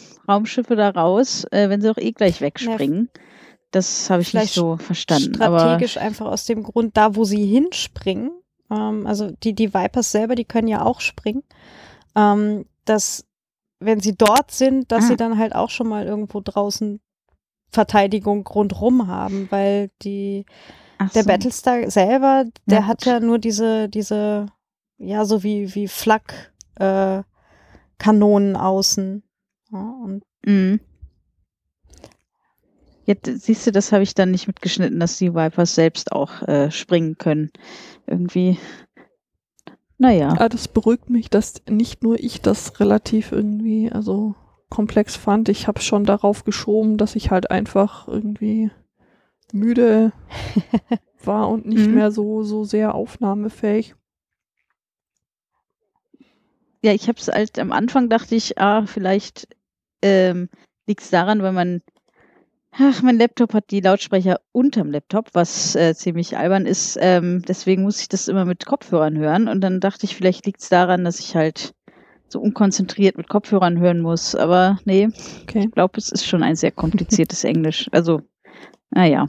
da raus, äh, wenn sie doch eh gleich wegspringen? Das habe ich nicht Vielleicht so verstanden. Aber Strategisch einfach aus dem Grund, da wo sie hinspringen, ähm, also die, die Vipers selber, die können ja auch springen, ähm, dass wenn sie dort sind, dass Ah. sie dann halt auch schon mal irgendwo draußen Verteidigung rundrum haben, weil die ach der so. Battlestar selber, der Ja, hat ja nur diese, diese, ja, so wie, wie Flak, äh, Kanonen außen. Ja, und Mhm. Jetzt siehst du, das habe ich dann nicht mitgeschnitten, dass die Vipers selbst auch äh, springen können. Irgendwie. Naja. ja, das beruhigt mich, dass nicht nur ich das relativ irgendwie, also komplex fand. Ich habe schon darauf geschoben, dass ich halt einfach irgendwie müde war und nicht Mhm. mehr so, so sehr aufnahmefähig. Ja, ich habe es halt am Anfang dachte ich, ah, vielleicht ähm, liegt es daran, wenn man, ach, mein Laptop hat die Lautsprecher unterm Laptop, was äh, ziemlich albern ist. Ähm, deswegen muss ich das immer mit Kopfhörern hören. Und dann dachte ich, vielleicht liegt es daran, dass ich halt so unkonzentriert mit Kopfhörern hören muss. Aber nee, Okay. ich glaube, es ist schon ein sehr kompliziertes Englisch. Also, naja.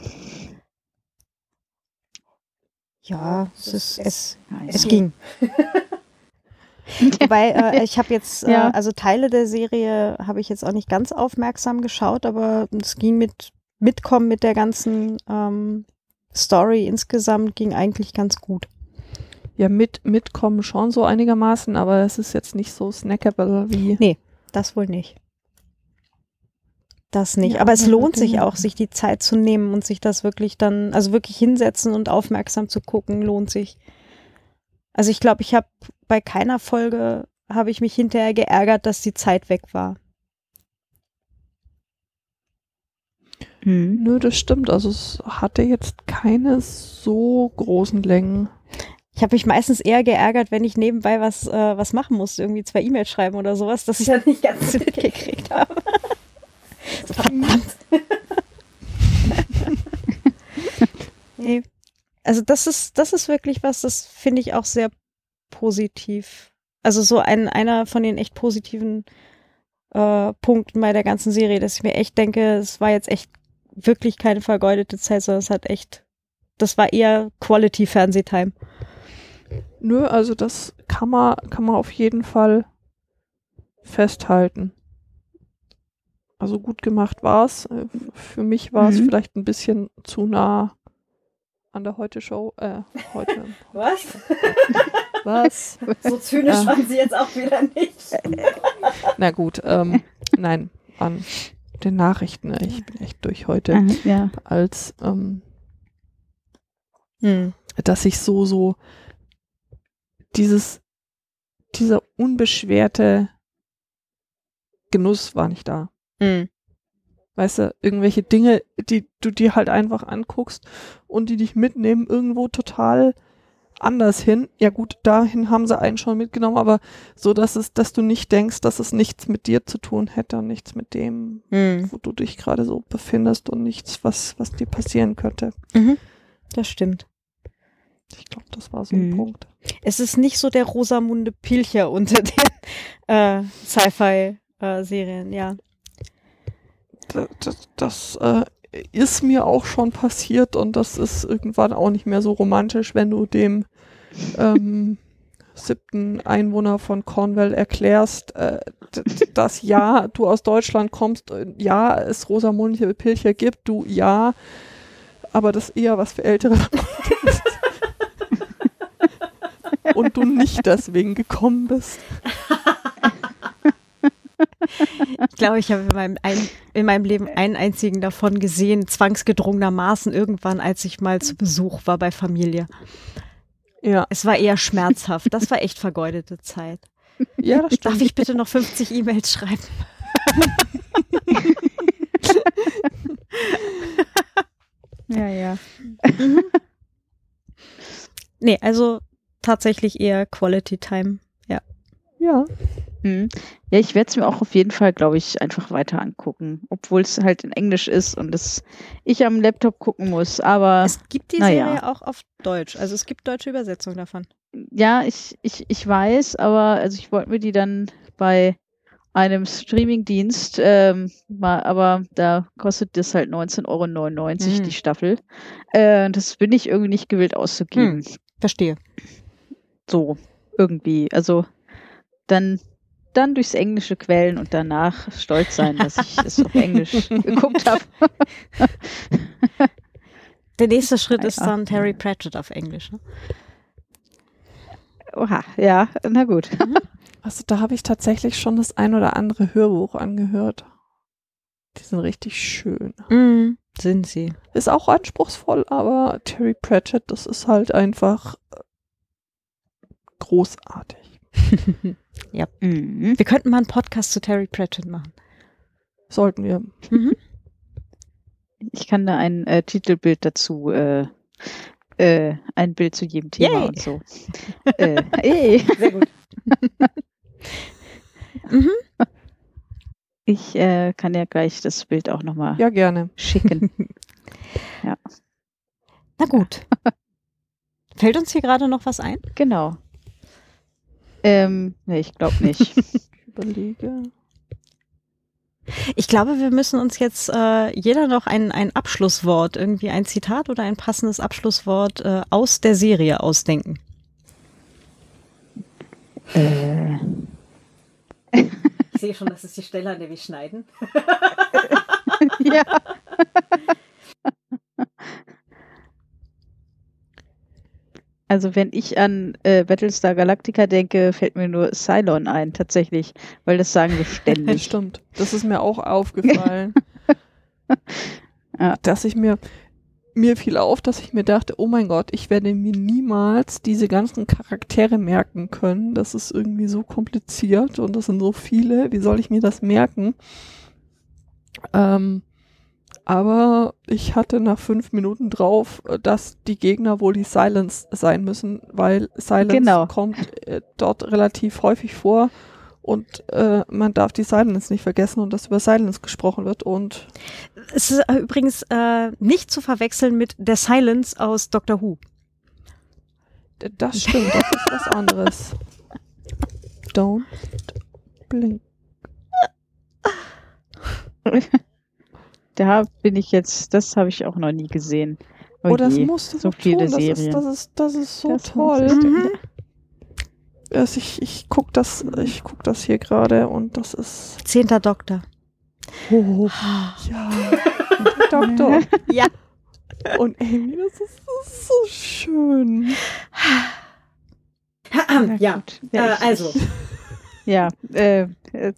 ja, es ist, es, es ging. Wobei, äh, ich habe jetzt, Ja. äh, also Teile der Serie habe ich jetzt auch nicht ganz aufmerksam geschaut, aber es ging mit Mitkommen mit der ganzen ähm, Story insgesamt ging eigentlich ganz gut. Ja, mit, mitkommen schon so einigermaßen, aber es ist jetzt nicht so snackable wie. Das wohl nicht. Das nicht. Ja, aber es lohnt sich auch, sich die Zeit zu nehmen und sich das wirklich dann, also wirklich hinsetzen und aufmerksam zu gucken, lohnt sich. Also ich glaube, ich habe bei keiner Folge habe ich mich hinterher geärgert, dass die Zeit weg war. Hm. Nö, das stimmt. Also es hatte jetzt keine so großen Längen. Ich habe mich meistens eher geärgert, wenn ich nebenbei was, äh, was machen musste, irgendwie zwei E-Mails schreiben oder sowas, dass ich dann nicht ganz mitgekriegt habe. Verdammt. nee. Also das ist, das ist wirklich was, das finde ich auch sehr positiv. Also so ein, einer von den echt positiven äh, Punkten bei der ganzen Serie, dass ich mir echt denke, es war jetzt echt wirklich keine vergeudete Zeit, sondern es hat echt, das war eher Quality-Fernsehtime. Nö, also das kann man, kann man auf jeden Fall festhalten. Also gut gemacht war es. Für mich war es Mhm. vielleicht ein bisschen zu nah an der Heute-Show. Äh, heute. Was? Was? So zynisch Ah. waren sie jetzt auch wieder nicht. Na gut, ähm, nein, an den Nachrichten. Ich bin echt durch heute. Ah, ja. Als, ähm, Hm. dass ich so, so dieses, dieser unbeschwerte Genuss war nicht da. Hm. Weißt du, irgendwelche Dinge, die du dir halt einfach anguckst und die dich mitnehmen irgendwo total anders hin. Ja gut, dahin haben sie einen schon mitgenommen, aber so, dass es, dass du nicht denkst, dass es nichts mit dir zu tun hätte und nichts mit dem, Hm. wo du dich gerade so befindest und nichts, was, was dir passieren könnte. Mhm. Das stimmt. Ich glaube, das war so ein Mhm. Punkt. Es ist nicht so der Rosamunde Pilcher unter den äh, Sci-Fi-Serien, ja. Das, das, äh, ist mir auch schon passiert und das ist irgendwann auch nicht mehr so romantisch, wenn du dem ähm, siebten Einwohner von Cornwall erklärst, äh, dass ja, du aus Deutschland kommst, äh, ja, es Rosamunde Pilcher gibt, du ja, aber das eher was für ältere ist. Und du nicht deswegen gekommen bist. Ich glaube, ich habe in meinem, ein, in meinem Leben einen einzigen davon gesehen, zwangsgedrungenermaßen irgendwann, als ich mal zu Besuch war bei Familie. Ja, Es war eher schmerzhaft. Das war echt vergeudete Zeit. ja das Darf stimmt. ich bitte noch 50 E-Mails schreiben? Ja, ja. Nee, also tatsächlich eher Quality Time. Ja. Hm. Ja, ich werde es mir auch auf jeden Fall, glaube ich, einfach weiter angucken, obwohl es halt in Englisch ist und es ich am Laptop gucken muss. Aber Es gibt die naja. Serie auch auf Deutsch. Also es gibt deutsche Übersetzungen davon. ja, ich, ich, ich weiß, aber also ich wollte mir die dann bei einem Streamingdienst, ähm, mal, aber da kostet das halt 19,99 Euro Hm. die Staffel. Äh, das bin ich irgendwie nicht gewillt auszugeben. Verstehe. So, irgendwie. Also dann, dann durchs Englische quellen und danach stolz sein, dass ich es auf Englisch geguckt habe. Der nächste Schritt ist dann Terry Pratchett auf Englisch. Ne? Oha, ja, na gut. Also da habe ich tatsächlich schon das ein oder andere Hörbuch angehört. Die sind richtig schön. Mhm. Sind sie. Ist auch anspruchsvoll, aber Terry Pratchett, das ist halt einfach äh, großartig. Mhm. Wir könnten mal einen Podcast zu Terry Pratchett machen. Sollten wir. Mhm. Ich kann da ein äh, Titelbild dazu, äh, äh, ein Bild zu jedem Thema Yay. und so. äh, ey. Sehr gut. mhm. Ich äh, kann ja gleich das Bild auch nochmal Ja, gerne. schicken. Na gut. Fällt uns hier gerade noch was ein? genau. Ähm, nee, ich glaube nicht. Ich überlege. Ich glaube, wir müssen uns jetzt äh, jeder noch ein, ein Abschlusswort, irgendwie ein Zitat oder ein passendes Abschlusswort äh, aus der Serie ausdenken. äh, Ich sehe schon, das ist die Stelle, an der wir schneiden. ja. Also wenn ich an äh, Battlestar Galactica denke, fällt mir nur Cylon ein, tatsächlich, weil das sagen wir ständig. stimmt. Das ist mir auch aufgefallen. Ja. Dass ich mir, mir fiel auf, dass ich mir dachte, oh mein Gott, ich werde mir niemals diese ganzen Charaktere merken können. Das ist irgendwie so kompliziert und das sind so viele. Wie soll ich mir das merken? Ähm, aber ich hatte nach fünf Minuten drauf, äh, dass die Gegner wohl die Silence sein müssen, weil Silence Genau. kommt äh, dort relativ häufig vor und äh, man darf die Silence nicht vergessen und dass über Silence gesprochen wird und Es ist äh, übrigens äh, nicht zu verwechseln mit der Silence aus Doctor Who. das stimmt, das ist was anderes. Don't blink. Da bin ich jetzt, das habe ich auch noch nie gesehen. Oh Oh, das je, musst du so viele tun. Das ist, Serien. das ist, das ist so Das toll. Mhm. Also ich, ich guck das, ich guck das hier gerade und das ist. Zehnter Doktor. Oh, ja. Doktor. Ja. Und Amy, das ist, das ist so schön. Na ja. gut. Ja, ich- also. Ja, äh, äh,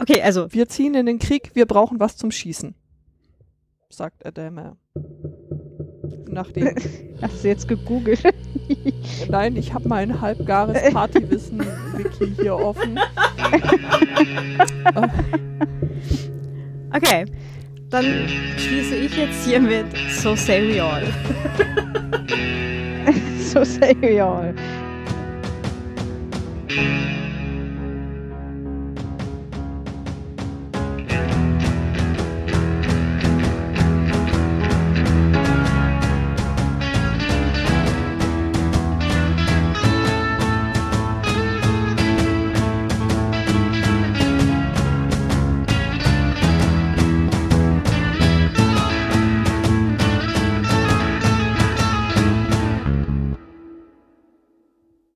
Okay, also. Wir ziehen in den Krieg, wir brauchen was zum Schießen. Sagt Adama. Nachdem. hast du jetzt gegoogelt? Nein, ich habe mein halbgares Partywissen-Wiki hier offen. Okay. Dann schließe ich jetzt hier mit So Say We All. so say we all.